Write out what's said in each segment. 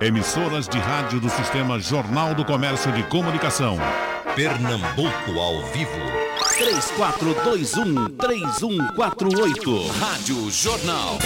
Emissoras de rádio do Sistema Jornal do Comércio de Comunicação. Pernambuco ao vivo. 3421-3148. Rádio Jornal.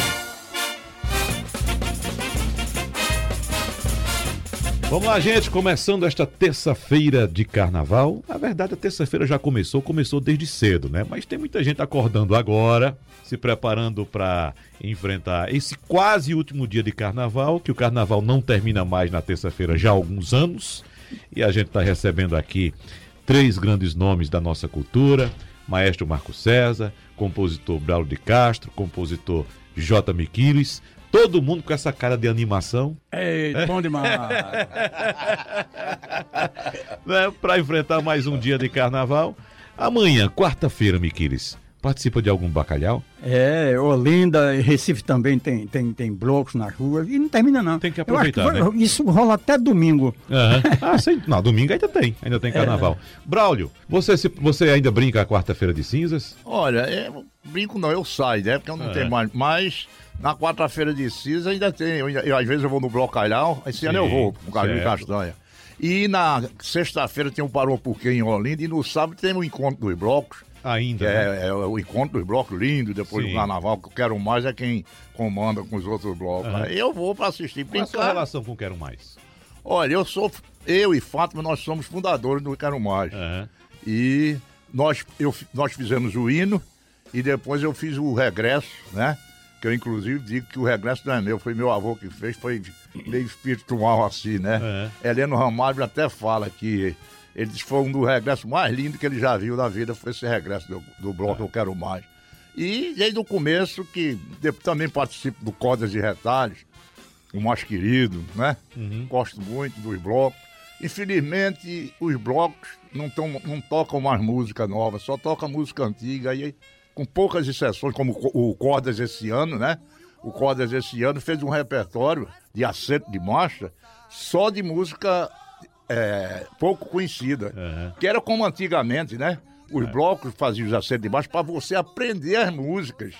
Vamos lá, gente, começando esta terça-feira de carnaval. Na verdade, a terça-feira já começou, começou desde cedo, né? Mas tem muita gente acordando agora, se preparando para enfrentar esse quase último dia de carnaval, que o carnaval não termina mais na terça-feira já há alguns anos. E a gente está recebendo aqui três grandes nomes da nossa cultura: Maestro Marco César, compositor Braulio de Castro, compositor J. Miquiles. Todo mundo com essa cara de animação. É, bom demais. né, para enfrentar mais um dia de carnaval. Amanhã, quarta-feira, Miquiles, participa de algum bacalhau? É, Olinda, Recife também tem, tem, tem blocos nas ruas e não termina não. Tem que aproveitar, vai- né? Isso rola até domingo. Aham. Ah, sim. Não, domingo ainda tem, ainda tem carnaval. Braulio, você, se- você ainda brinca a quarta-feira de cinzas? Olha, eu brinco não, eu saio, né? Porque eu não É. tenho mais. Mas na quarta-feira de cinza ainda tem. Eu, eu, às vezes eu vou no Blocalhau, esse ano eu vou, com o Carlinhos certo. Castanha. E na sexta-feira tem um Parou Porquê em Olinda e no sábado tem o encontro dos blocos. Ainda, Que né? é, é o encontro dos blocos lindo, depois Sim. do carnaval, que eu quero mais é quem comanda com os outros blocos. Aí Eu vou pra assistir, Qual é a sua relação com Quero Mais? Olha, eu sou. Eu e Fátima, nós somos fundadores do Quero Mais. Aham. E nós, eu, nós fizemos o hino e depois eu fiz o regresso, né? Que eu inclusive digo que o regresso não é meu, foi meu avô que fez, foi meio espiritual assim, né? Heleno Ramalho até fala que ele disse que foi um dos regressos mais lindos que ele já viu na vida, foi esse regresso do, do bloco Eu Quero Mais. E desde o começo, que também participo do Cordas e Retalhos, o mais querido, né? Gosto muito dos blocos. Infelizmente, os blocos não, tão, não tocam mais música nova, só toca música antiga. E com poucas exceções, como o Co- o Cordas esse ano, né? O Cordas esse ano fez um repertório de acento de marcha só de música é, pouco conhecida. Que era como antigamente, né? Os blocos faziam os acentos de baixo para você aprender as músicas.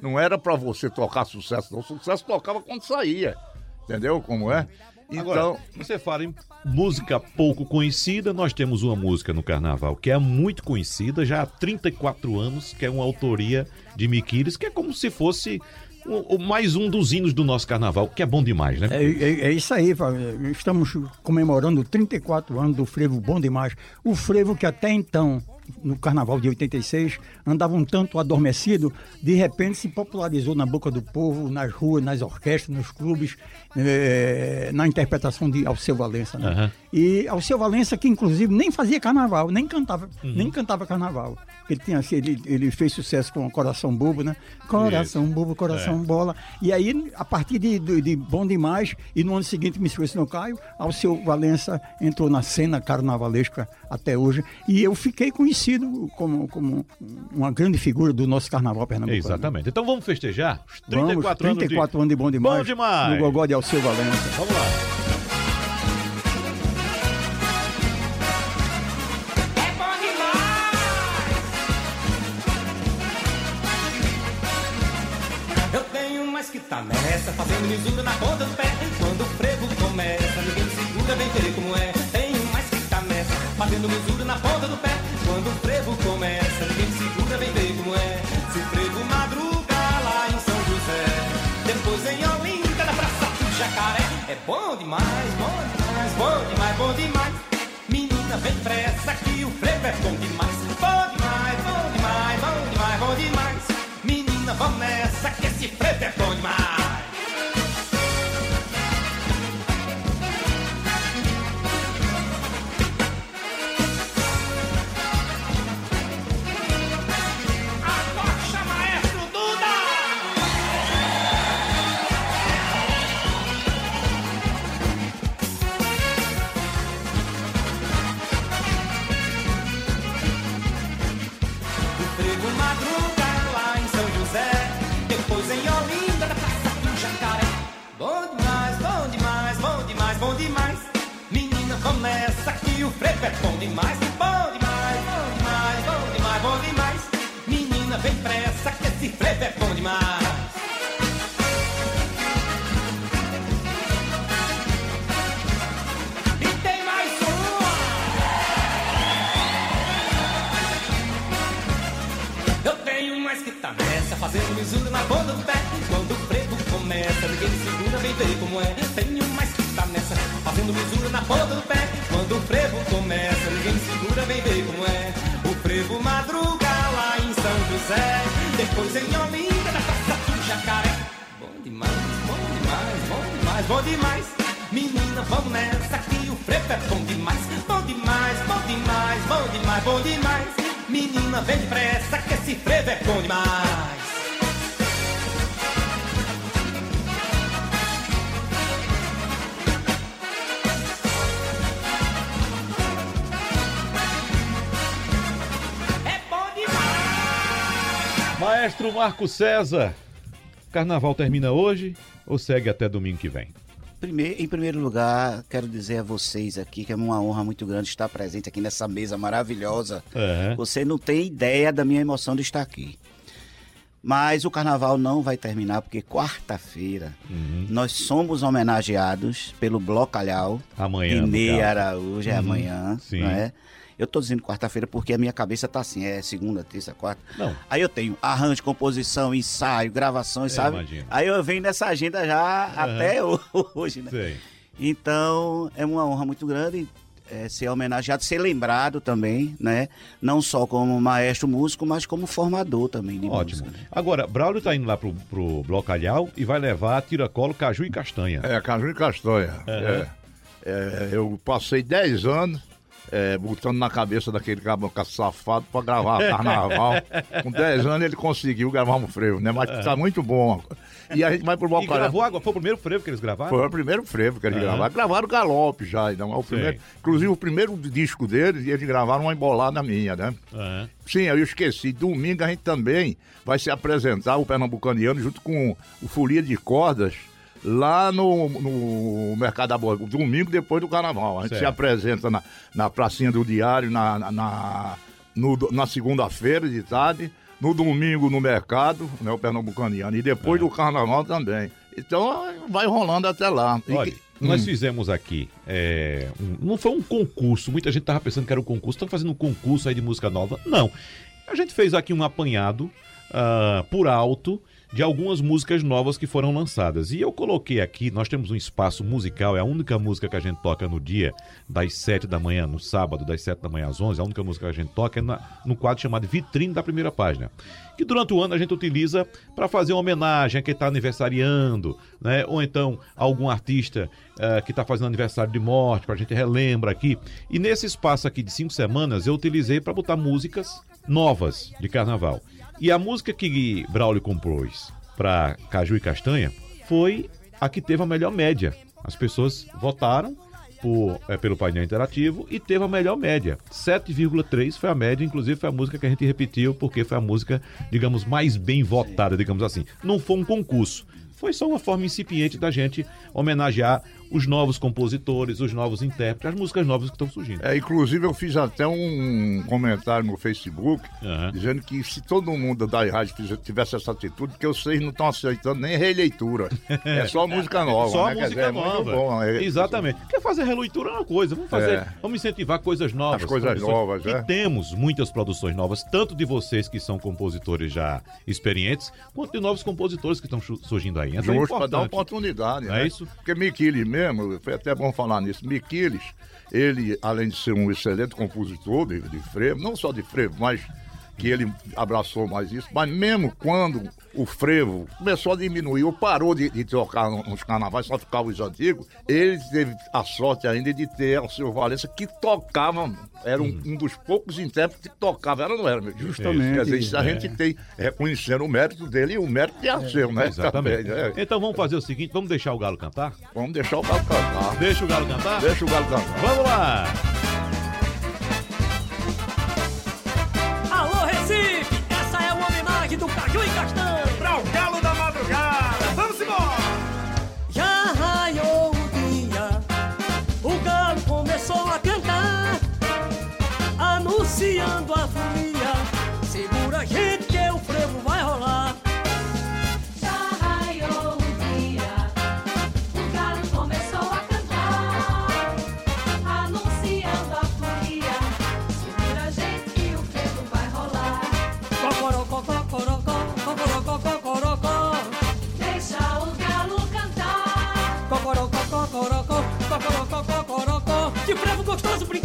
Não era para você tocar sucesso, não. O sucesso tocava quando saía. Entendeu como é? Então, Agora, você fala em música pouco conhecida, nós temos uma música no carnaval que é muito conhecida, já há 34 anos, que é uma autoria de Miquiles, que é como se fosse o, o mais um dos hinos do nosso carnaval, que é bom demais, né? É, é- é isso aí, Fábio. estamos comemorando 34 anos do frevo Bom Demais. O frevo que até então, no carnaval de 86, andava um tanto adormecido, de repente se popularizou na boca do povo, nas ruas, nas orquestras, nos clubes, eh, na interpretação de Alceu Valença. Né? Aham. E Alceu Valença, que inclusive nem fazia carnaval, nem cantava, Uhum. nem cantava carnaval. Ele, tinha, assim, ele, ele fez sucesso com Coração Bobo, né? Coração Bobo, Coração É. Bola. E aí, a partir de, de, de Bom Demais, e no ano seguinte me esqueci no Caio, Alceu Valença entrou na cena carnavalesca até hoje. E eu fiquei conhecido como, como uma grande figura do nosso carnaval pernambucano. Exatamente. Então vamos festejar os 34, Vamos, 34 anos, anos de Bom Demais. Bom demais. No Gogó de Alceu Valença. Vamos lá. Tá nessa, fazendo misura na ponta do pé. Quando o frevo começa, ninguém me segura, vem ver como é. Tenho mais que tá nessa, fazendo misura na ponta do pé. Quando o frevo começa, ninguém me segura, vem ver como é. Se o frevo madruga lá em São José, depois em Olinda, na Praça do Jacaré. É bom demais, bom demais, bom demais, bom demais. Menina, vem pressa que o frevo é bom demais. Bom demais, bom demais, bom demais, bom demais. Menina, vamos nessa que esse frevo é bom demais. Madruga lá em São José, depois em Olinda, na Praça do Jacaré. Bom demais, bom demais, bom demais, bom demais. Menina, vamos nessa que o frevo é bom demais. Bom demais, bom demais, bom demais, bom demais. Menina, vem pressa que esse frevo é bom demais. fazendo mesura na ponta do pé. Quando o frevo começa, ninguém segura, vem ver como é. Tenho mais que tá nessa, fazendo mesura na ponta do pé. Quando o frevo começa, ninguém segura, vem ver como é. O frevo madruga lá em São José, depois em Olinda, na praça do Jacaré. Bom demais, bom demais, bom demais, bom demais. Menina, vamos nessa que o frevo é bom demais, bom demais, bom demais, bom demais, bom demais. Menina, vem depressa que esse frevo é bom demais. Maestro Marco César, carnaval termina hoje ou segue até domingo que vem? Primeiro, em primeiro lugar, quero dizer a vocês aqui que é uma honra muito grande estar presente aqui nessa mesa maravilhosa. É. Você não tem ideia da minha emoção de estar aqui. Mas o carnaval não vai terminar porque quarta-feira Uhum. nós somos homenageados pelo Blocalhau. Amanhã, Inê. Araújo, é Uhum, amanhã. sim. Não é? Eu tô dizendo quarta-feira porque a minha cabeça tá assim, é segunda, terça, quarta. Não. Aí eu tenho arranjo, composição, ensaio, gravações, Eu sabe? imagino. Aí eu venho nessa agenda já até hoje, né? Sei. Então, é uma honra muito grande é, ser homenageado, ser lembrado também, né? Não só como maestro músico, mas como formador também de Ótimo. música. né? Agora, Braulio tá indo lá pro, pro Blocalhau e vai levar tiracolo, caju e castanha. É, caju e castanha. É. É, eu passei 10 anos é, botando na cabeça daquele caboclo safado pra gravar carnaval. Com 10 anos ele conseguiu gravar um frevo, né? Mas tá muito bom. E a gente vai pro E Balcaré. gravou agora, foi o primeiro frevo que eles gravaram? Foi o primeiro frevo que eles Aham. gravaram. Gravaram galope já. Então, é o primeiro, inclusive, o primeiro disco deles, eles gravaram uma embolada minha, né? Aham. Sim, eu esqueci. Domingo a gente também vai se apresentar, o Pernambucaniano, junto com o Folia de Cordas, lá no, no Mercado da Boa. Domingo depois do Carnaval. A gente Certo. se apresenta na, na pracinha do Diário, na, na, na, na segunda-feira de tarde, no domingo no Mercado, né, o Pernambucaniano, e depois do Carnaval também. Então vai rolando até lá. Olha, que- nós Hum. fizemos aqui, é, um- não foi um concurso, muita gente tava pensando que era um concurso, estão fazendo um concurso aí de música nova. Não, a gente fez aqui um apanhado ah, por alto de algumas músicas novas que foram lançadas. E eu coloquei aqui, nós temos um espaço musical, é a única música que a gente toca no dia, das 7 da manhã, no sábado, das 7 da manhã às 11, a única música que a gente toca é na- no quadro chamado Vitrine da Primeira Página. Que durante o ano a gente utiliza para fazer uma homenagem a quem está aniversariando, né? ou então algum artista eh, que está fazendo aniversário de morte, para a gente relembra aqui. E nesse espaço aqui de cinco semanas eu utilizei para botar músicas novas de carnaval. E a música que Braulio compôs para Caju e Castanha foi a que teve a melhor média. As pessoas votaram por, é, pelo painel interativo e teve a melhor média. 7,3 foi a média, inclusive foi a música que a gente repetiu, porque foi a música, digamos, mais bem votada, digamos assim. Não foi um concurso. Foi só uma forma incipiente da gente homenagear os novos compositores, os novos intérpretes, as músicas novas que estão surgindo. É, inclusive eu fiz até um comentário no Facebook Aham. dizendo que se todo mundo da rádio tivesse essa atitude, porque vocês não estão aceitando nem releitura. É só música nova. Só né? Música dizer, é nova. bom, é- Exatamente. Quer fazer releitura é uma coisa. Vamos fazer. É. Vamos incentivar coisas novas. As coisas novas, E é. temos muitas produções novas, tanto de vocês que são compositores já experientes, quanto de novos compositores que estão su- surgindo aí. Então é Justo para dar oportunidade. É né? isso? Porque Miquiles foi até bom falar nisso. Miquiles, ele, além de ser um excelente compositor de, de frevo, não só de frevo, mas que ele abraçou mais isso, mas mesmo quando o frevo começou a diminuir ou parou de, de tocar no- nos carnavais, só tocava os antigos, ele teve a sorte ainda de ter o seu Valença que tocava, era um, um dos poucos intérpretes que tocava, era não era, meu Deus? Justamente. Quer dizer, isso a É. gente tem reconhecendo o mérito dele e o mérito de Arceu, né? Exatamente. Também, né? Então vamos fazer o seguinte: vamos deixar o Galo cantar? Vamos deixar o galo cantar. Deixa o Galo cantar? Deixa o galo cantar. Vamos lá!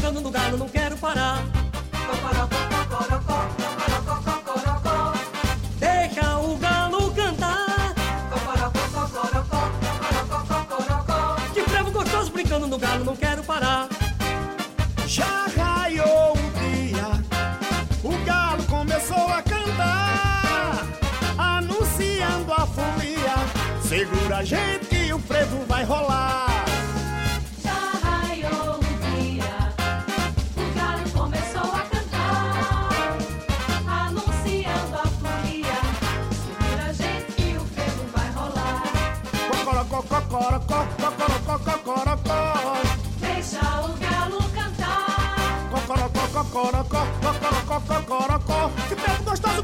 Brincando no galo, não quero parar. Deixa o galo cantar. Que frevo gostoso brincando no galo, não quero parar. Já raiou o dia, o galo começou a cantar, anunciando a folia. Segura a gente que o frevo vai rolar.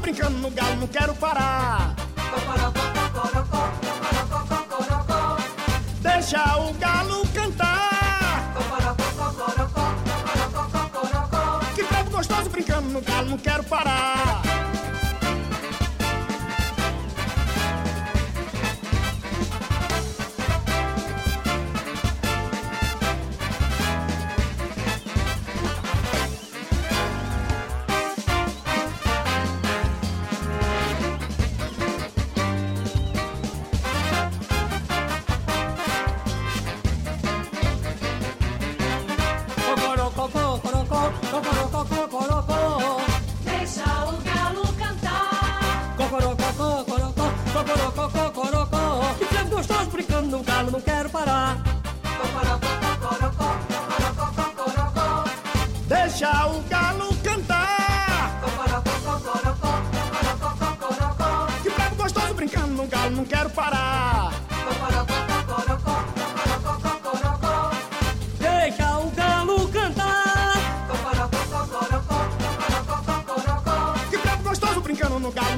Brincando no galo, não quero parar. Deixa o galo cantar. Que tempo gostoso brincando no galo, não quero parar.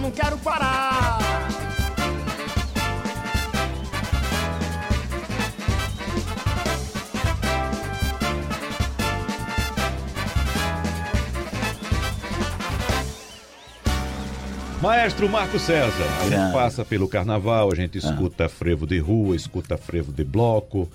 Não quero parar. Maestro Marco César, a gente passa pelo carnaval, a gente escuta frevo de rua, escuta frevo de bloco,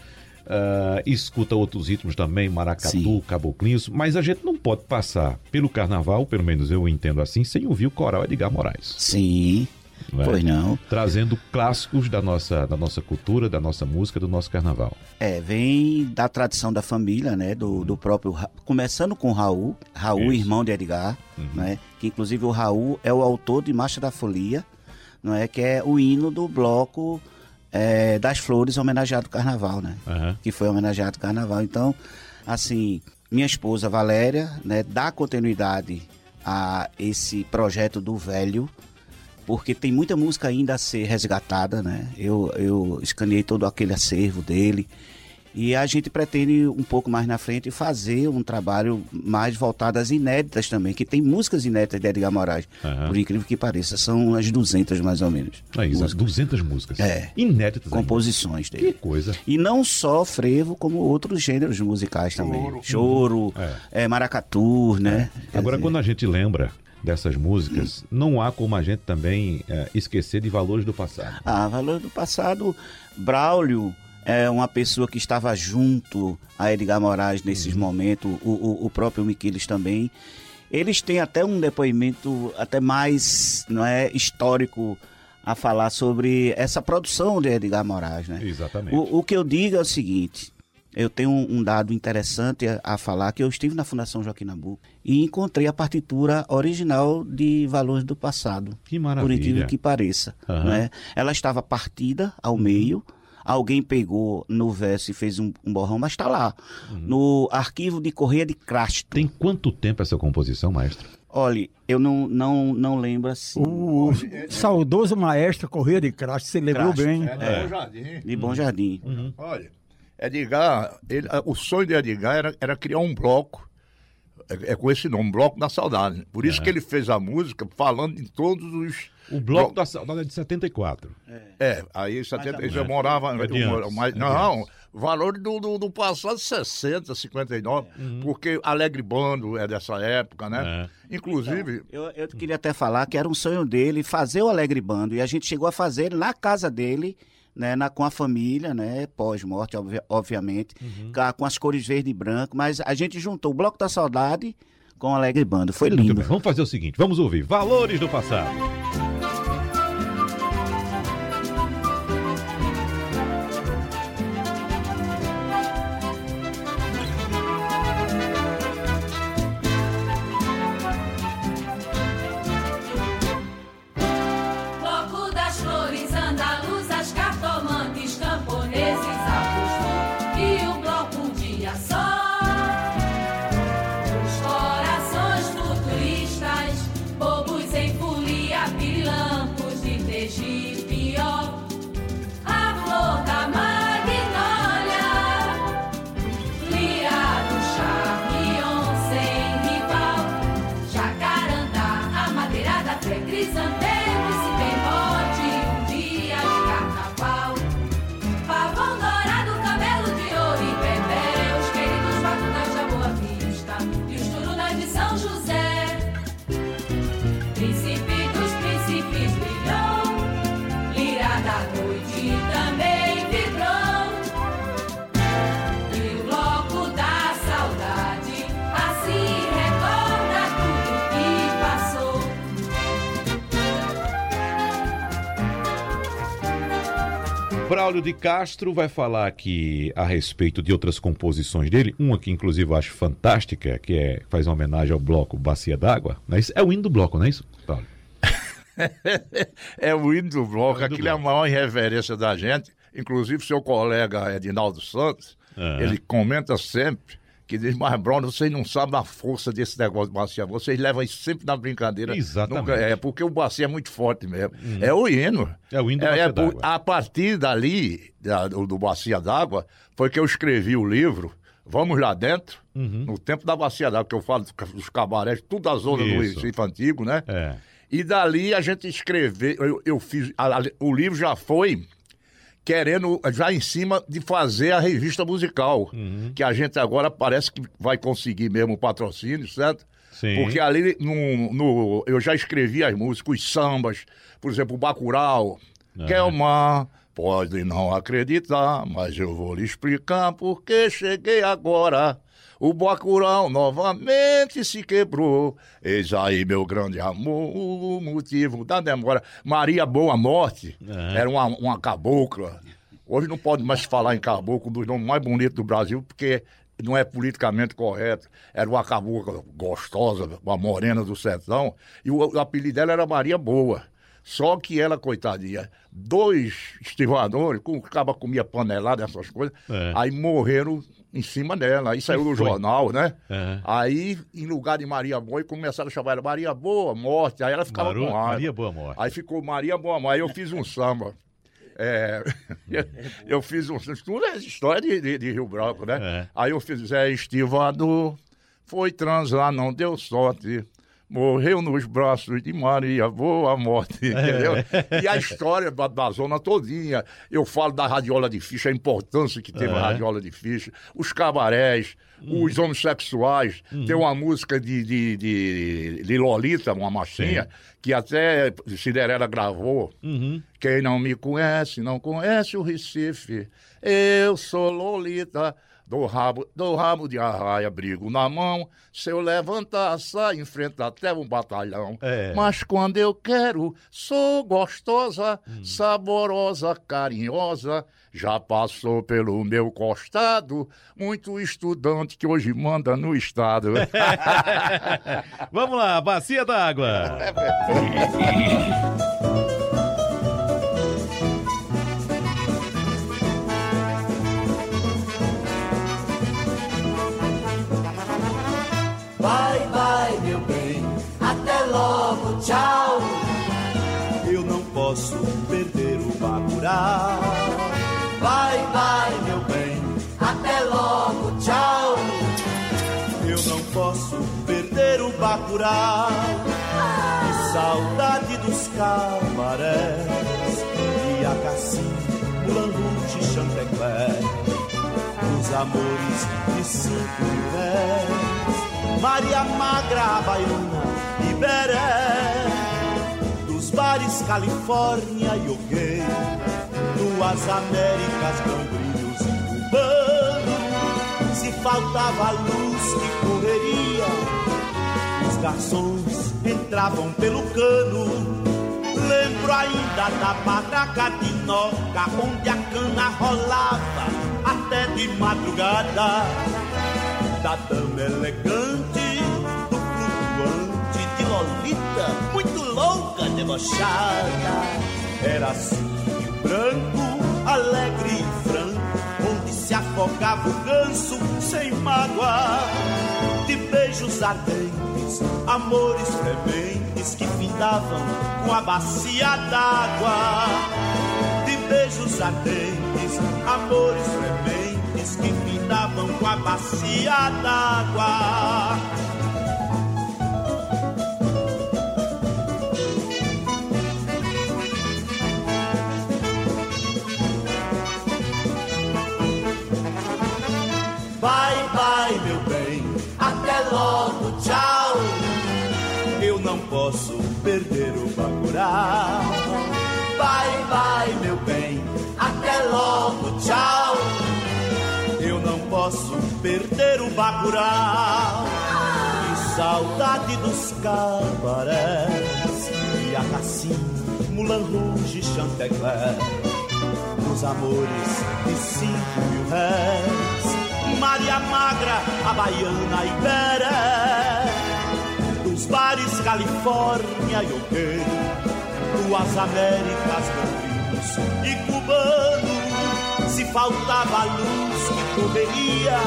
ah, escuta outros ritmos também, maracatu, Sim. caboclinhos, mas a gente não pode passar pelo carnaval, pelo menos eu entendo assim, sem ouvir o coral Edgar Moraes. Sim, não é? pois não. Trazendo clássicos da nossa, da nossa cultura, da nossa música, do nosso carnaval. É, vem da tradição da família, né? Do, do próprio. Começando com Raul, Raul, Isso. irmão de Edgar, né? Que inclusive o Raul é o autor de Marcha da Folia, não é? Que é o hino do bloco é, das flores homenageado ao carnaval, né? Aham. Que foi homenageado ao carnaval. Então, assim, minha esposa Valéria, né? Dá continuidade a esse projeto do velho porque tem muita música ainda a ser resgatada, né? Eu, eu escaneei todo aquele acervo dele e a gente pretende um pouco mais na frente fazer um trabalho mais voltado às inéditas também, que tem músicas inéditas de Edgar Moraes, Aham. por incrível que pareça, são umas 200 mais ou menos. É isso, músicas, 200 músicas. É. Inéditas. ainda. composições Que dele. coisa. E não só frevo, como outros gêneros musicais também. Choro, é. maracatu, né? Quer Agora, dizer, quando a gente lembra dessas músicas, não há como a gente também eh, esquecer de valores do passado. Ah, valor do passado, Braulio é uma pessoa que estava junto a Edgar Moraes nesses momentos, o, o, o próprio Miquiles também. Eles têm até um depoimento até mais não é, histórico a falar sobre essa produção de Edgar Moraes, né? Exatamente. O, o que eu digo é o seguinte: eu tenho um, um dado interessante a, a falar que eu estive na Fundação Joaquim Nabuco e encontrei a partitura original de Valores do Passado. Que Por maravilha. incrível que pareça. Aham. né? Ela estava partida ao meio. Alguém pegou no verso e fez um, um borrão, mas está lá. No arquivo de Correia de Crasto. Tem quanto tempo essa composição, maestro? Olha, eu não, não, não lembro assim. O saudoso maestro Correia de Crasto, você lembrou Crasto, bem. É, do Bom Jardim. De Bom Jardim. Olha, Edgar, ele- o sonho de Edgar era, era criar um bloco, é, é com esse nome, Bloco da Saudade. Por isso que ele fez a música falando em todos os. O Bloco da Saudade é de 74. É, aí 70, Mais ou eu morava. É moro- antes, mas- é não, valor do, do, do passado 60, 59, Uhum. porque Alegre Bando é dessa época, né? Inclusive. Eu, eu queria até falar que era um sonho dele fazer o Alegre Bando. E a gente chegou a fazer na casa dele, né, na, com a família, né, pós-morte, obvi- obviamente, Uhum. com as cores verde e branco, mas a gente juntou o Bloco da Saudade com o Alegre Banda. Foi lindo. vamos fazer o seguinte, vamos ouvir Valores do Passado. Braulio de Castro vai falar aqui a respeito de outras composições dele, uma que inclusive eu acho fantástica, que é faz uma homenagem ao bloco Bacia d'Água. Não é, é o hino do bloco, não é isso, Braulio? é o hino do bloco, aquilo é a maior irreverência da gente. Inclusive, seu colega Edinaldo Santos, É. ele comenta sempre que diz, mas Bruno, vocês não sabem a força desse negócio de bacia. Vocês levam isso sempre na brincadeira. Exatamente. Nunca- é porque o bacia é muito forte mesmo. É o hino. É o hino do É- Bacia é por- d'Água. A partir dali, da- do, do Bacia d'Água, foi que eu escrevi o livro Vamos Lá Dentro, Uhum. no tempo da Bacia d'Água, que eu falo dos- cabarés, tudo da zona do Isso. Recife Antigo, né? É. E dali a gente escreveu, eu, eu fiz, a- a- o livro já foi querendo, já em cima de fazer a revista musical, Uhum. que a gente agora parece que vai conseguir mesmo o patrocínio, certo? Sim. Porque ali no, no- eu já escrevi as músicas, os sambas, por exemplo, o Bacurau, Kelman, pode não acreditar, mas eu vou lhe explicar porque cheguei agora. O Bacurau novamente se quebrou. Eis aí, meu grande amor, o motivo da demora. Maria Boa Morte era uma, uma cabocla. Hoje não pode mais falar em caboclo, um dos nomes mais bonitos do Brasil, porque não é politicamente correto. Era uma cabocla gostosa, uma morena do sertão, e o, o apelido dela era Maria Boa. Só que ela, coitadinha, dois estivadores, com acaba comia panelada, essas coisas, É. aí morreram em cima dela. Aí saiu no jornal, né? É. Aí, em lugar de Maria Boa, começaram a chamar ela Maria Boa, morte. Aí ela ficava Maru- com raiva. Maria Boa Morte. Aí ficou Maria Boa Morte. Aí eu fiz um samba. É, eu, fiz um. Tudo é história de, de, de Rio Branco, né? É. Aí eu fiz Zé Estivador, foi transar, não deu sorte. Morreu nos braços de Maria, boa morte, entendeu? E a história da, da zona todinha. Eu falo da radiola de ficha, a importância que teve É. a radiola de ficha, os cabarés, os homossexuais. Tem uma música de, de, de, de Lolita, uma machinha, que até Cinderela gravou. Quem não me conhece, não conhece o Recife. Eu sou Lolita, do rabo, do rabo de arraia, brigo na mão. Se eu levantar, sai, enfrenta até um batalhão. É. Mas quando eu quero, sou gostosa, saborosa, carinhosa. Já passou pelo meu costado, muito estudante que hoje manda no estado. Vamos lá, Bacia d'Água. o Bacurau. Que saudade dos cabarés, de Acacim, Mulanguti, Chantecler. Os amores de cinco pés, Maria Magra, Baiana e Beré, dos bares Califórnia e OK, Duas Américas, gangrilhos e cubano. Se faltava luz que correria, garçons entravam pelo cano. Lembro ainda da barraca de Noca, onde a cana rolava até de madrugada. Da dama elegante, do flutuante, de Lolita, muito louca, debochada. Era assim Branco, alegre e franco, onde se afogava o ganso sem mágoa. De beijos ardentes, amores frementes que findavam com a bacia d'água. De beijos ardentes, amores frementes que findavam com a bacia d'água. Bye, bye, meu bem, até logo, tchau. Eu não posso perder o bacurau. Que saudade dos cabarés e a Cassim, Mulan Rouge, Chantecler. Dos amores de cinco mil réis. Maria Magra, a Baiana e Beré Dos bares Califórnia e OK Duas Américas, gringos e cubano Se faltava luz que correria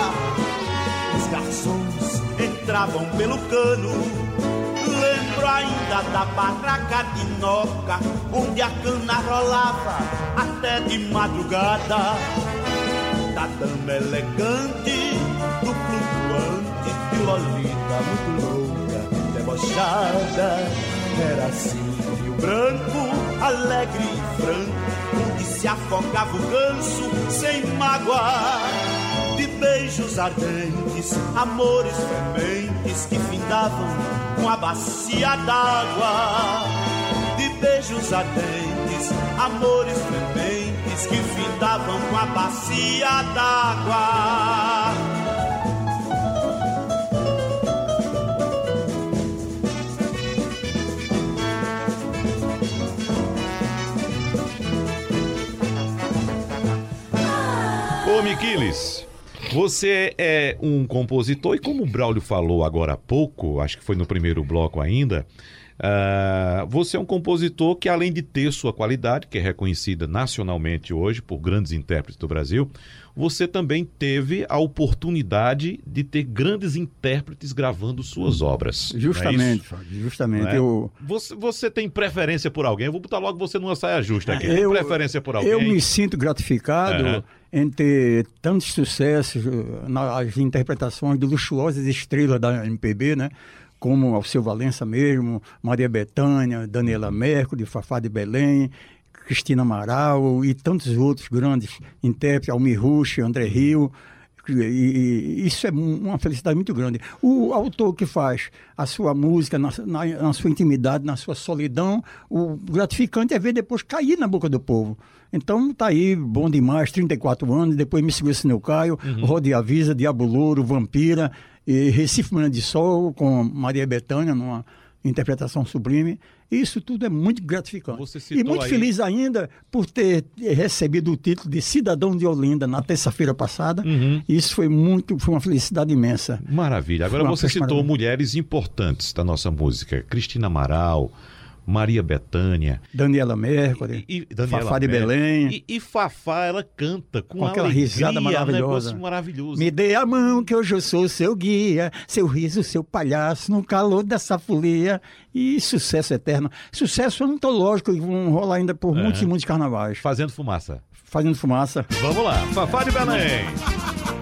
Os garçons entravam pelo cano Lembro ainda da barraca de Noca Onde a cana rolava até de madrugada da dama elegante, do flutuante, de Lolita muito louca, debochada. Era assim Branco, alegre e franco, onde se afogava o ganso sem mágoa. De beijos ardentes, amores frementes que findavam com a bacia d'água. De beijos ardentes, amores frementes que findavam com a bacia d'água. Miquiles, você é um compositor e como o Braulio falou agora há pouco, acho que foi no primeiro bloco ainda, ah, você é um compositor que além de ter sua qualidade, que é reconhecida nacionalmente hoje por grandes intérpretes do Brasil, você também teve a oportunidade de ter grandes intérpretes gravando suas obras. não é Justamente, justamente. É? Eu, Você, você tem preferência por alguém? Eu vou botar logo você numa saia justa aqui. Tem eu, preferência por alguém? eu me sinto gratificado Aham. em ter tantos sucessos eh, nas interpretações de luxuosas estrelas da MPB, né? Como Alceu Valença mesmo, Maria Bethânia, Daniela Mercury, Fafá de Belém, Cristina Amaral e tantos outros grandes intérpretes, Almir Rush, André Rio. E, isso é um- uma felicidade muito grande. O autor que faz a sua música na, na- na sua intimidade, na sua solidão, o gratificante é ver depois cair na boca do povo. Então tá aí, bom demais, 34 anos, depois me segura Sineu Caio, Uhum. Rode Avisa, Diabo Louro, Vampira, e Recife Manhã de Sol, com Maria Bethânia, numa interpretação sublime. Isso tudo é muito gratificante. E muito aí- feliz ainda por ter recebido o título de cidadão de Olinda na terça-feira passada. Uhum. Isso foi muito, foi uma felicidade imensa. Maravilha. Agora você citou mulheres importantes da nossa música. Cristina Amaral, Maria Bethânia. Daniela Mercury, E, Daniela Fafá de. Belém. E, e Fafá, ela canta com, Com aquela alegria, risada Um maravilhosa. negócio maravilhoso. Me dê a mão que hoje eu sou seu guia, seu riso, seu palhaço, no calor dessa folia. E sucesso eterno. Sucesso antológico que vão rolar ainda por muitos e muitos carnavais. Fazendo fumaça. Fazendo fumaça. Vamos lá. Fafá de Belém.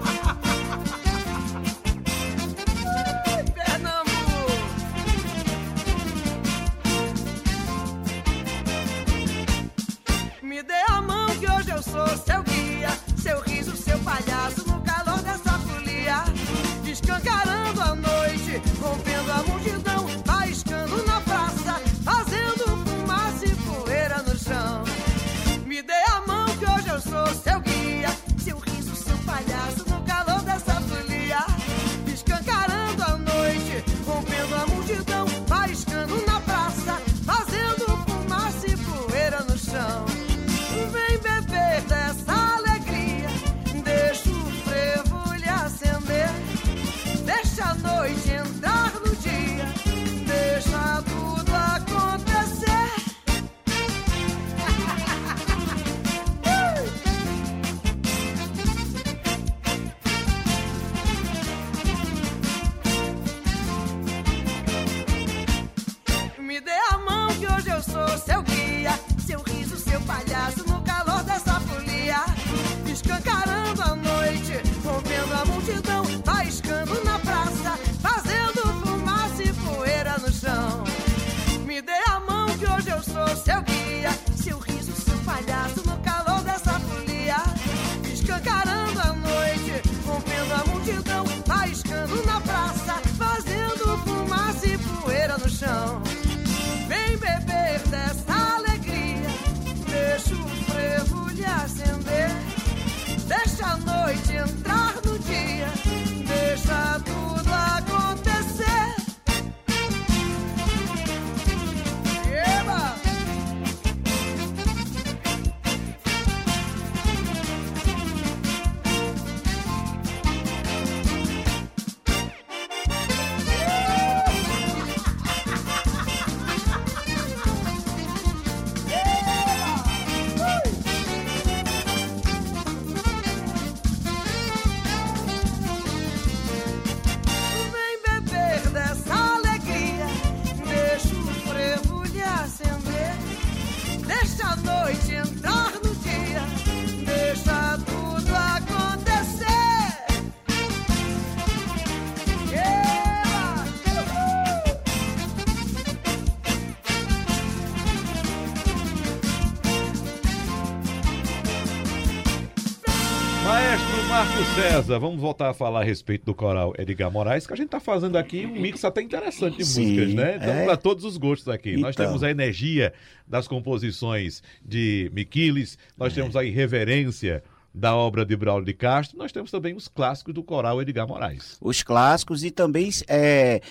Vamos voltar a falar a respeito do coral Edgar Moraes, que a gente está fazendo aqui um mix até interessante de Sim, músicas, né? Então, é. para todos os gostos aqui. Nós Então. temos a energia das composições de Miquiles, nós É. temos a irreverência da obra de Braulio de Castro, nós temos também os clássicos do coral Edgar Moraes. os clássicos e também é,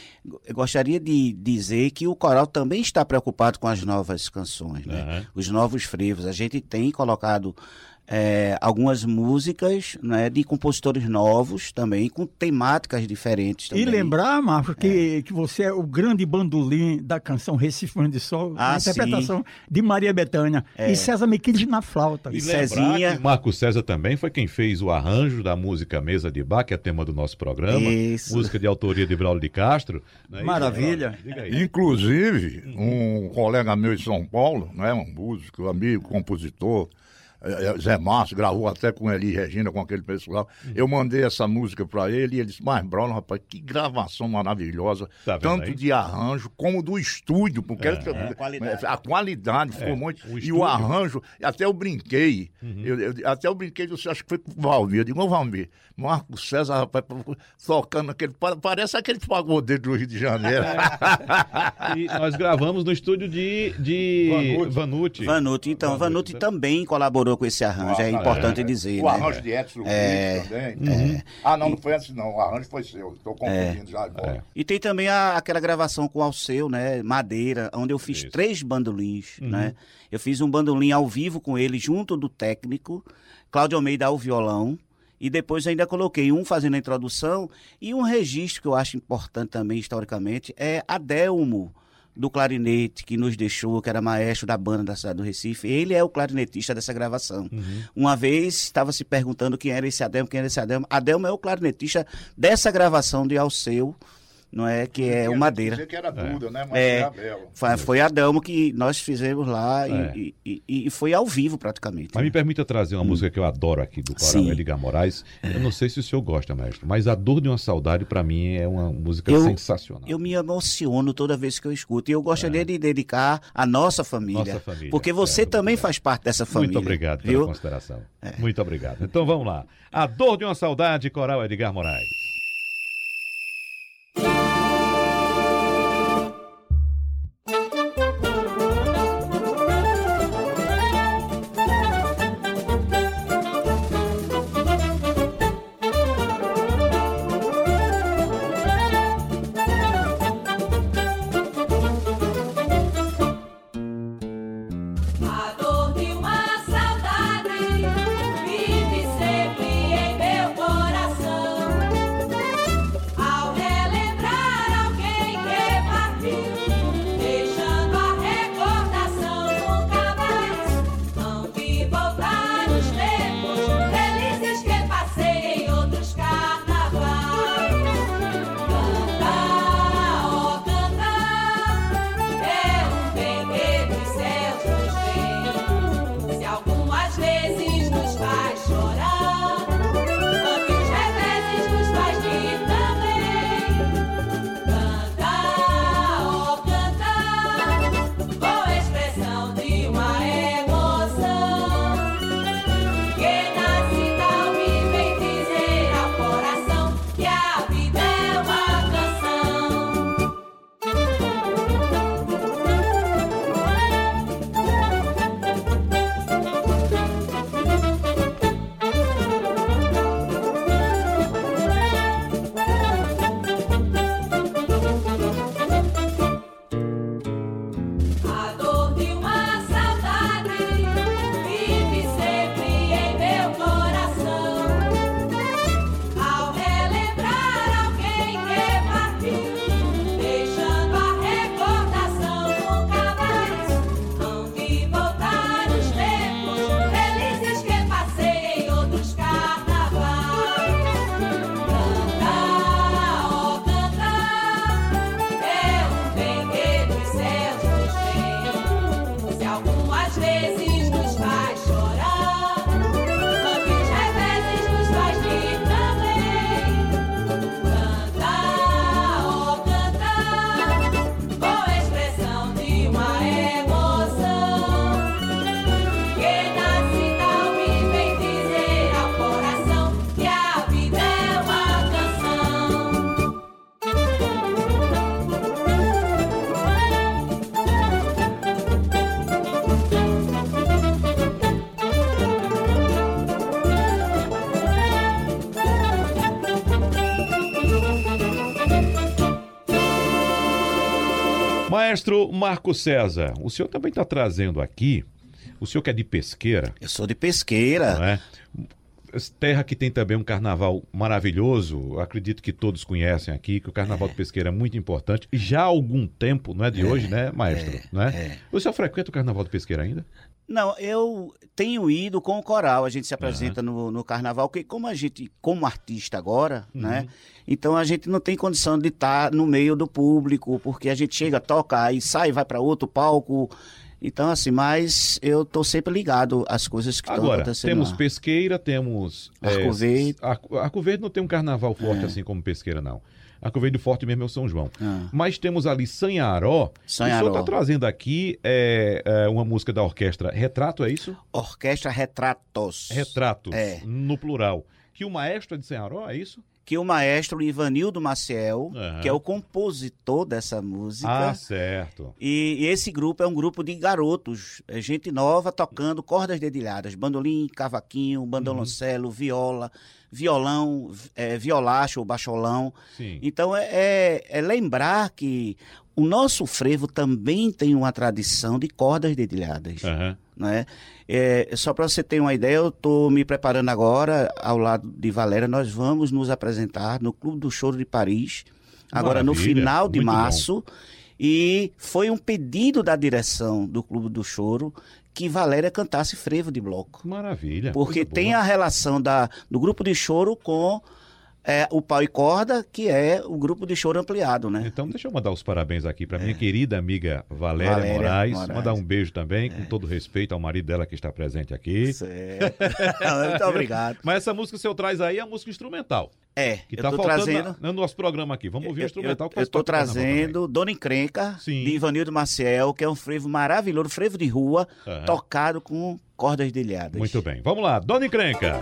gostaria de dizer que o coral também está preocupado com as novas canções, né? os novos frevos. A gente tem colocado é, algumas músicas né, de compositores novos também, com temáticas diferentes também. E lembrar, Marcos, que, que você é o grande bandolim da canção Recife de Sol, Ah, a interpretação sim. de Maria Bethânia. É. E César Miquiles na flauta. E lembrar que Marco César também foi quem fez o arranjo da música Mesa de Bar, que é tema do nosso programa. Isso. Música de autoria de Braulio de Castro. É isso, Maravilha. Inclusive, um colega meu de São Paulo, né, um músico, amigo, compositor, Zé Márcio, gravou até com ele e Regina, com aquele pessoal. Uhum. Eu mandei essa música pra ele e ele disse, mas Bruno, rapaz, que gravação maravilhosa, Tá tanto aí? de arranjo como do estúdio, porque É. ele- É, a qualidade. a qualidade ficou É, muito... o e o arranjo, até eu brinquei, Uhum. eu, eu- até eu brinquei, eu acho que foi com o Valmir, eu digo, ô Valmir, Marco César, rapaz, tocando aquele, pa- parece aquele pagodeiro do Rio de Janeiro. E nós gravamos no estúdio de, de Vanucci. Vanucci, então, Vanucci também colaborou com esse arranjo, é Ah, importante é. dizer. O né? arranjo de Edson É, também. é. Ah, não, não foi antes não. O arranjo foi seu. Estou confundindo já agora. E tem também a- aquela gravação com o Alceu, né? Madeira, onde eu fiz três bandolins, Uhum. né? Eu fiz um bandolim ao vivo com ele, junto do técnico, Cláudio Almeida ao violão. E depois ainda coloquei um fazendo a introdução e um registro que eu acho importante também historicamente é Adelmo, do clarinete, que nos deixou, que era maestro da banda da cidade do Recife. Ele é o clarinetista dessa gravação. Uma vez estava se perguntando quem era esse Adelmo, quem era esse Adelmo. Adelmo é o clarinetista dessa gravação de Alceu, não é? Que é o Madeira. Dizer que era Duda, né? Mas É, foi, foi Adelmo que nós fizemos lá e- É. e, e- e foi ao vivo praticamente. Mas me permita trazer uma música que eu adoro aqui do coral. Edgar Moraes. Eu não sei se o senhor gosta, mestre, mas A Dor de uma Saudade, pra mim, é uma música Eu- sensacional. Eu me emociono toda vez que eu escuto. E eu gostaria de dedicar à nossa família. É. Nossa família, Porque você também faz parte dessa família. Muito obrigado pela viu? consideração. Muito obrigado. Então vamos lá. A Dor de uma Saudade, coral Edgar Moraes. Marco César, o senhor também está trazendo aqui, o senhor que é de pesqueira. Eu sou de pesqueira. É? Terra que tem também um carnaval maravilhoso, acredito que todos conhecem aqui, que o carnaval de pesqueira é muito importante. Já há algum tempo, não é de hoje, né, maestro? não é? O senhor frequenta o carnaval de pesqueira ainda? Não, eu tenho ido com o coral, a gente se apresenta no, no carnaval, porque como a gente, como artista agora, né? Então a gente não tem condição de estar no meio do público, porque a gente chega, toca, aí sai, vai para outro palco. Então, assim, mas eu tô sempre ligado às coisas que estão acontecendo. temos lá. pesqueira, temos. Arco é, Verde. Arco, Arco Verde não tem um carnaval forte assim como pesqueira, não. Arco Verde forte mesmo é o São João. Ah. Mas temos ali Sanharó. Sanharó. O senhor está trazendo aqui é, é, uma música da orquestra Retrato, é isso? Orquestra Retratos. Retratos, É. no plural. Que o maestro é de Sanharó, é isso? Que o maestro Ivanildo Maciel, Aham. que é o compositor dessa música. Ah, certo. E, e esse grupo é um grupo de garotos, é gente nova tocando cordas dedilhadas, bandolim, cavaquinho, bandoloncelo, viola, violão, vi- é, violacho ou baixolão. Sim. Então é, é- é lembrar que o nosso frevo também tem uma tradição de cordas dedilhadas. Aham. Né? É, só para você ter uma ideia, eu estou me preparando agora, ao lado de Valéria, nós vamos nos apresentar no Clube do Choro de Paris, agora no Maravilha, final de muito bom. março. E foi um pedido da direção do Clube do Choro que Valéria cantasse frevo de bloco. Maravilha. Porque coisa boa. tem a relação da, do grupo de choro com é, o pau e corda, que é o grupo de choro ampliado, né? Então, deixa eu mandar os parabéns aqui para minha querida amiga Valéria, Valéria Moraes. Moraes. É. Mandar um beijo também, com todo respeito ao marido dela que está presente aqui. Certo. Muito obrigado. Mas essa música que o senhor traz aí é a música instrumental. É, Que eu está tô faltando trazendo. na- no nosso programa aqui. Vamos ouvir o instrumental que Eu parte do carnaval trazendo Dona Encrenca, Sim. de Ivanildo Maciel, que é um frevo maravilhoso, frevo de rua, Aham. tocado com cordas delhadas. Muito bem. Vamos lá, Dona Encrenca.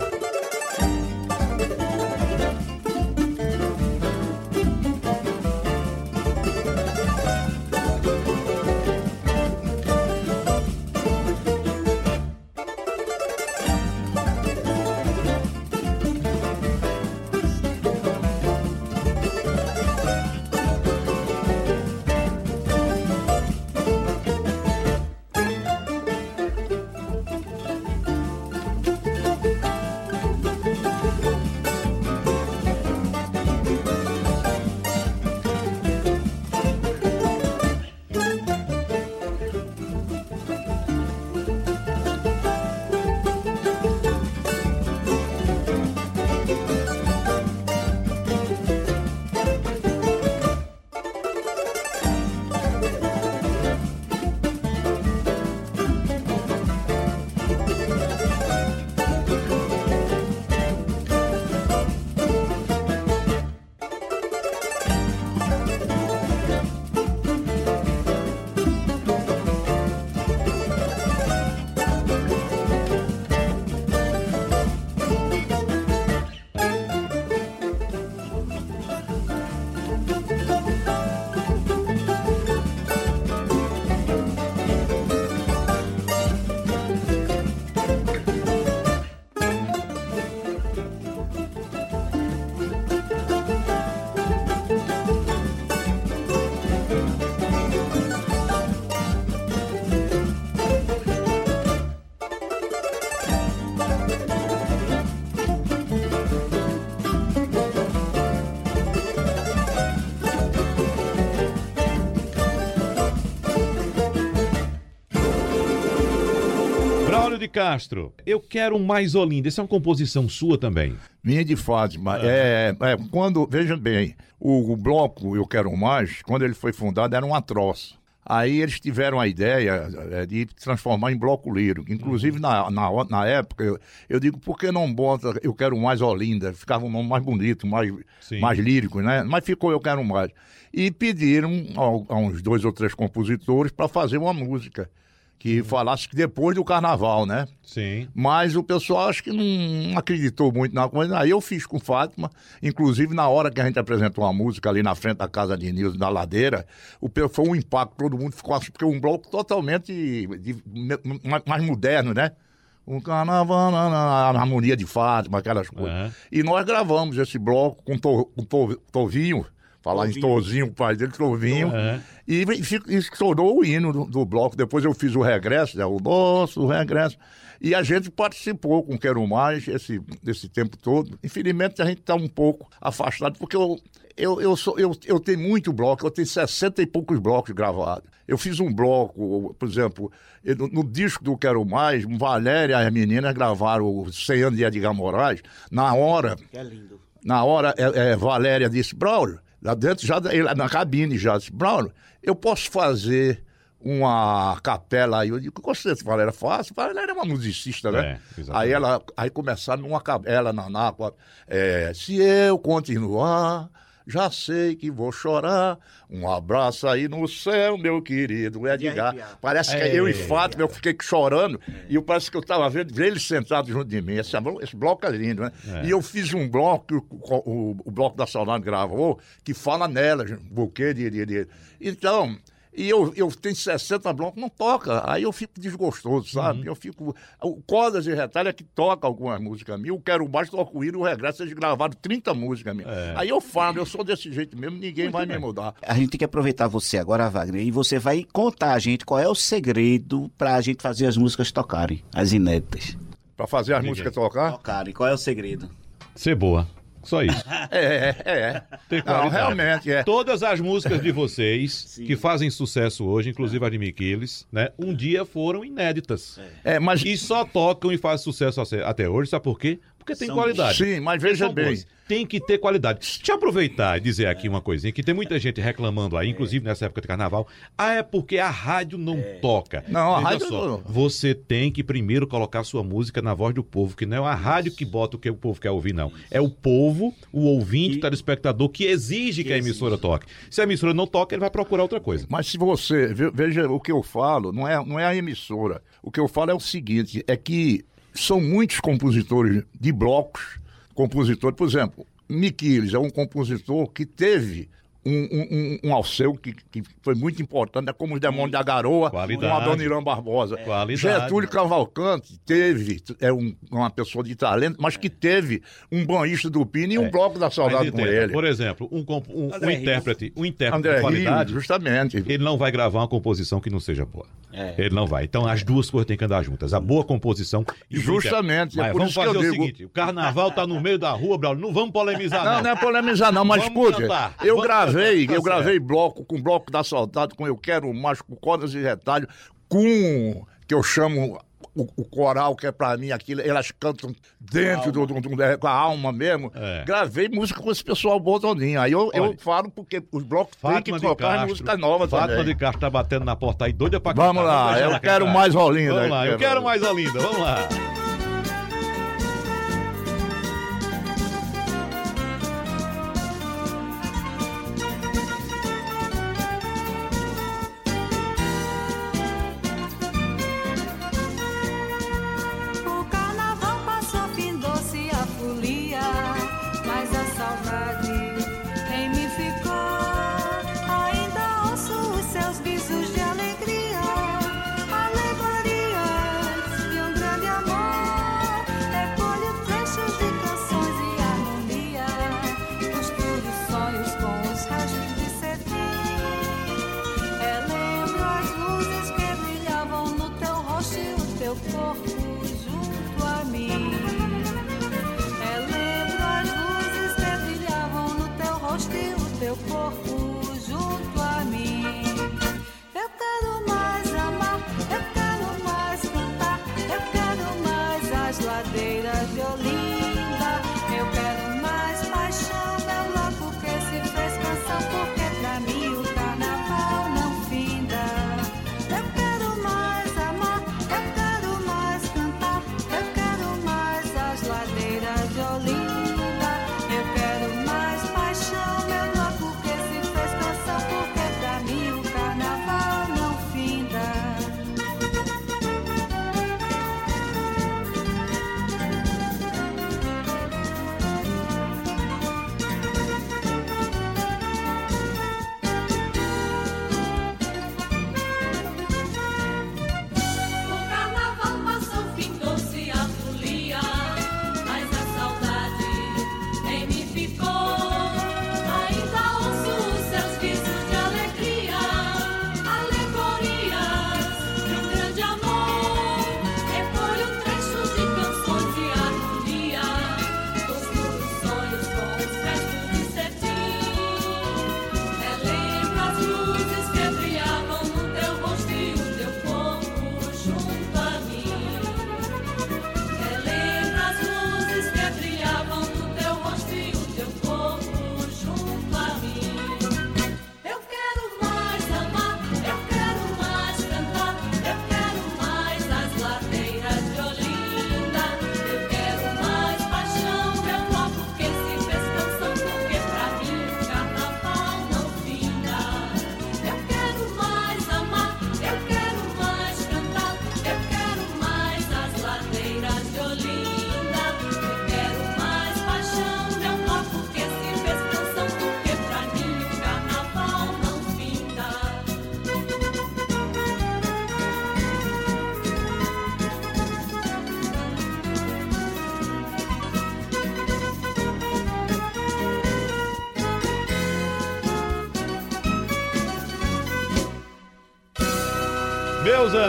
De Castro, eu quero um mais Olinda. Essa é uma composição sua também. Minha de Fátima. É, é, quando, veja bem, o, o bloco Eu Quero Mais, quando ele foi fundado, era um atroz. Aí eles tiveram a ideia é, de transformar em bloco lírico. Inclusive, na, na, na época, eu, eu digo, por que não bota Eu Quero Mais Olinda? Ficava um nome mais bonito, mais, Sim. mais lírico, né? Mas ficou Eu Quero Mais. E pediram a, a uns dois ou três compositores para fazer uma música que falasse que depois do carnaval, né? Sim. Mas o pessoal acho que não acreditou muito na coisa. Aí eu fiz com Fátima, inclusive na hora que a gente apresentou uma música ali na frente da casa de Nilson, na ladeira, o, foi um impacto, todo mundo ficou assim, porque um bloco totalmente de- me- mais- mais moderno, né? Um carnaval, na, harmonia de Fátima, aquelas coisas. Aham. E nós gravamos esse bloco com, to, com to- Tovinho, falar em Tovinho. Tozinho, o pai dele, Tovinho. É. E, e e estourou o hino do, do bloco. Depois eu fiz o regresso, né, o nosso regresso. E a gente participou com Quero Mais esse, esse tempo todo. Infelizmente a gente está um pouco afastado, porque eu, eu, eu, sou, eu, eu tenho muito bloco, eu tenho 60 e poucos blocos gravados. Eu fiz um bloco, por exemplo, no, no disco do Quero Mais, Valéria e as meninas gravaram o 100 anos de Edgar Moraes. Na hora, Que é lindo. na hora, é, é, Valéria disse, Braulio, lá dentro, já na cabine já, disse, Braulio, eu posso fazer uma capela aí? Eu digo, com certeza, Valéria, faço. Valéria é uma musicista, né? É, aí ela, aí começaram numa capela na Napa, é, se eu continuar... Já sei que vou chorar. Um abraço aí no céu, meu querido Edgar. arrepiar. Parece que eu e Fátima, eu fiquei chorando e eu parece que eu estava vendo eles sentados junto de mim. Esse, esse bloco é lindo, né? É. E eu fiz um bloco, que o, o, o bloco da Saudade gravou, que fala nela, gente, buquê de, de, de- Então, e eu, eu tenho 60 blocos, não toca. Aí eu fico desgostoso, sabe? Eu fico. O Cordas e Retalho é que toca algumas músicas minhas. O Quero Mais toca o hino, o regresso, eles gravaram 30 músicas minhas. Aí eu falo, eu sou desse jeito mesmo, ninguém vai me mudar. A gente tem que aproveitar você agora, Wagner, e você vai contar a gente qual é o segredo pra gente fazer as músicas tocarem, as inéditas. Pra fazer as músicas tocar? Tocarem, qual é o segredo? Ser boa. Só isso. É, é, é. Ter Não, qualidade. realmente, é. Todas as músicas de vocês que fazem sucesso hoje, inclusive a de Miquiles, né? Um dia foram inéditas. É, mas... E só tocam e fazem sucesso até hoje, sabe por quê? Porque tem São- qualidade. Sim, mas veja São bem. Tem que ter qualidade. Deixa eu aproveitar e dizer aqui uma coisinha, que tem muita gente reclamando aí, inclusive nessa época de carnaval. Ah, é porque a rádio não toca. Não, a Veja rádio só, não. Você tem que primeiro colocar sua música na voz do povo, que não é a rádio que bota o que o povo quer ouvir, não. É o povo, o ouvinte, o telespectador, que exige que a emissora toque. Se a emissora não toca, ele vai procurar outra coisa. Mas se você, ve- veja o que eu falo, não é, não é a emissora. O que eu falo é o seguinte, é que são muitos compositores de blocos, compositores, por exemplo, Miquiles é um compositor que teve um, um, um, Alceu que, que foi muito importante, é como os Demônios da Garoa, Qualidade. com a Dona Irã Barbosa. Qualidade. Getúlio Cavalcante teve, é um- uma pessoa de talento, mas que teve um banhista do Pino e um bloco da saudade com ele. Por exemplo, um, um- um intérprete, um intérprete André de qualidade, Rios, justamente. ele não vai gravar uma composição que não seja boa. É. Ele não vai. Então as duas coisas têm que andar juntas. A boa composição e o Justamente, é Mas por vamos isso que fazer eu o digo- seguinte: o carnaval tá no meio da rua, Braulio. Não vamos polemizar, não. Não, não é polemizar, não, mas Vamos escute, cantar, eu vamos gravei, cantar, tá eu gravei certo. bloco com bloco da saudade, com Eu Quero Mais, com cordas e retalho, com que eu chamo o, o coral, que é pra mim aquilo, elas cantam dentro do, do, do- com a alma mesmo. É. Gravei música com esse pessoal bom todinho. Aí eu, eu Olha, falo porque os blocos têm Fátima que de tocar Castro, música nova Fátima também. de Castro tá batendo na porta aí, doida pra Vamos cantar. lá, eu quero cantar. mais Olinda. Vamos lá, eu Quero. quero mais Olinda. Vamos lá.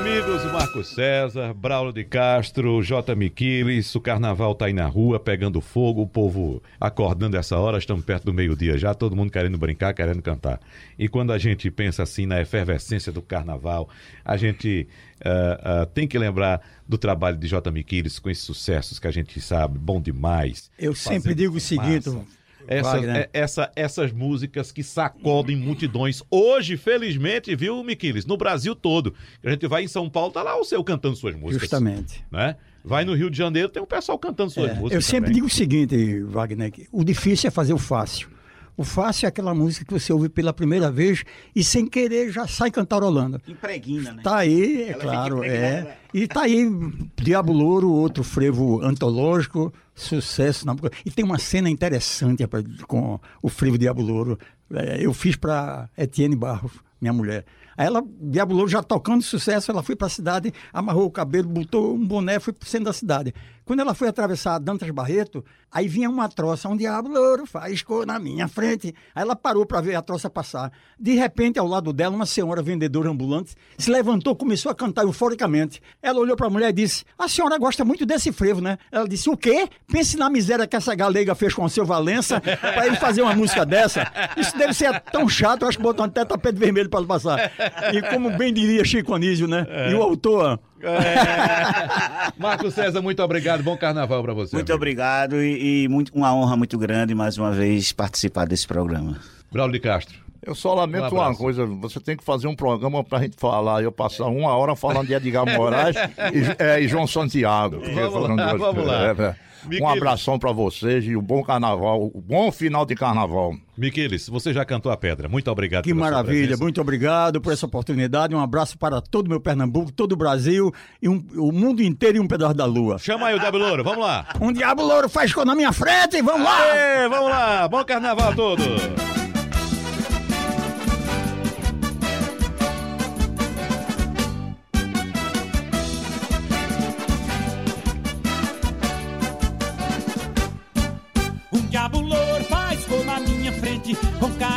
Amigos Marco César, Braulio de Castro, J. Miquiles, o carnaval tá aí na rua pegando fogo, o povo acordando essa hora, estamos perto do meio-dia já, todo mundo querendo brincar, querendo cantar. E quando a gente pensa assim na efervescência do carnaval, a gente ah, ah, tem que lembrar do trabalho de J. Miquiles com esses sucessos que a gente sabe, bom demais. Eu sempre digo o seguinte, fumaça. Essa- Wagner. é- essa- essas músicas que sacodem multidões. Hoje, felizmente, viu, Miquiles? No Brasil todo. A gente vai em São Paulo, tá lá o seu cantando suas músicas. Justamente. Né? Vai no Rio de Janeiro, tem um pessoal cantando suas É, músicas. eu sempre também. digo o seguinte, Wagner, que o difícil é fazer o fácil. O fácil é aquela música que você ouve pela primeira vez e sem querer já sai cantarolando. Impregna, né? Tá aí, é Ela claro, é. né? E tá aí Diabo Louro, outro frevo antológico, sucesso. Na... E tem uma cena interessante rapaz, com o frevo Diabo Louro. É, eu fiz para Etienne Barros, minha mulher. Aí ela, Diabo Louro já tocando sucesso, ela foi para a cidade, amarrou o cabelo, botou um boné, foi pro centro da cidade. Quando ela foi atravessar Dantas Barreto, aí vinha uma troça, um Diabo Louro faz cor na minha frente. Aí ela parou para ver a troça passar. De repente, ao lado dela, uma senhora vendedora ambulante se levantou, começou a cantar euforicamente. Ela olhou para a mulher e disse: A senhora gosta muito desse frevo, né? Ela disse: O quê? Pense na miséria que essa galega fez com o seu Valença para ele fazer uma música dessa. Isso deve ser tão chato, eu acho que botou até tapete vermelho para passar. E como bem diria Chico Anísio, né? E o autor. É. Marco César, muito obrigado. Bom carnaval pra você. Muito amigo. obrigado e, e muito, uma honra muito grande mais uma vez participar desse programa. Braulio de Castro. Eu só lamento Um uma coisa, você tem que fazer um programa pra gente falar, eu passar uma hora falando de Edgar Moraes e, é, e João Santiago. porque Vamos lá, vamos lá. é, é. Miquelis. Um abração pra vocês e um bom carnaval, um bom final de carnaval. Miquiles, você já cantou a pedra. Muito obrigado Que maravilha, presença. muito obrigado por essa oportunidade. Um abraço para todo o meu Pernambuco, todo o Brasil e um- o mundo inteiro e um pedaço da lua. Chama aí o Diabo Louro, vamos lá. Um diabo louro faz cor na minha frente, vamos lá! Aê, vamos lá. Bom carnaval a todos.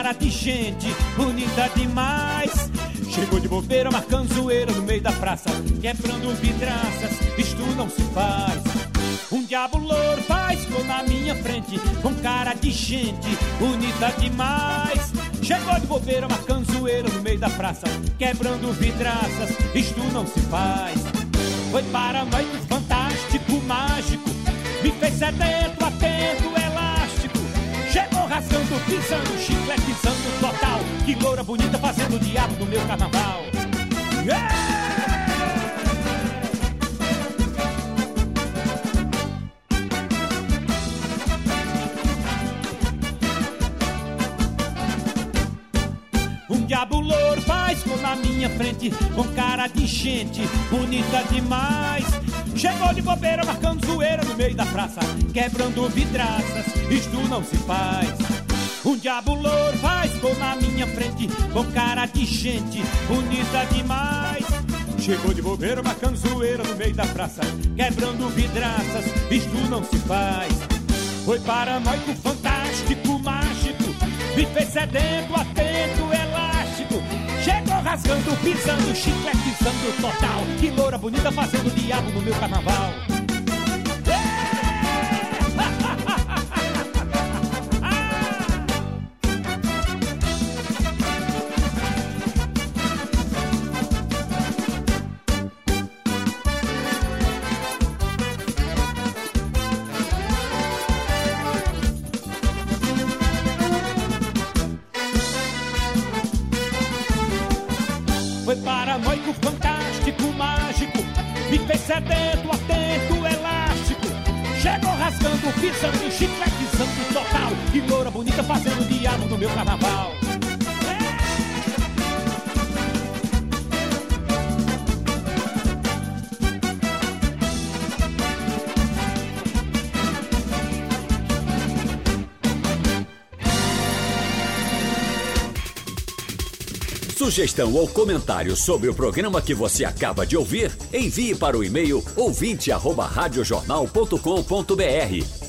Cara de gente bonita demais. Chegou de bobeira, marcando zoeira no meio da praça, quebrando vidraças, isto não se faz. Um diabo louro faz cor na minha frente, com cara de gente bonita demais. Chegou de bobeira, marcando zoeira no meio da praça, quebrando vidraças, isto não se faz. Foi para noite fantástico, mágico, me fez sedento, atento. Chegou rasgando, pisando, chicletizando total. Que loura bonita fazendo o diabo no meu carnaval. Um diabo louro faz cor na minha frente, com cara de gente, bonita demais. Chegou de bobeira, marcando zoeira no meio da praça, quebrando vidraças, isto não se faz. Um diabo louro faz cor na minha frente, com cara de gente, bonita demais. Chegou de bobeira, marcando zoeira no meio da praça, quebrando vidraças, isto não se faz. Foi paranoico, fantástico, mágico, me fez sedento, atento, elástico. Rasgando, pisando, chicletizando total. Que loura bonita fazendo diabo no meu carnaval. Rasgando, pisando, chicletizando total. Que loura bonita fazendo diabo no meu carnaval. Sugestão ou comentário sobre o programa que você acaba de ouvir, envie para o e-mail ouvinte@radiojornal.com.br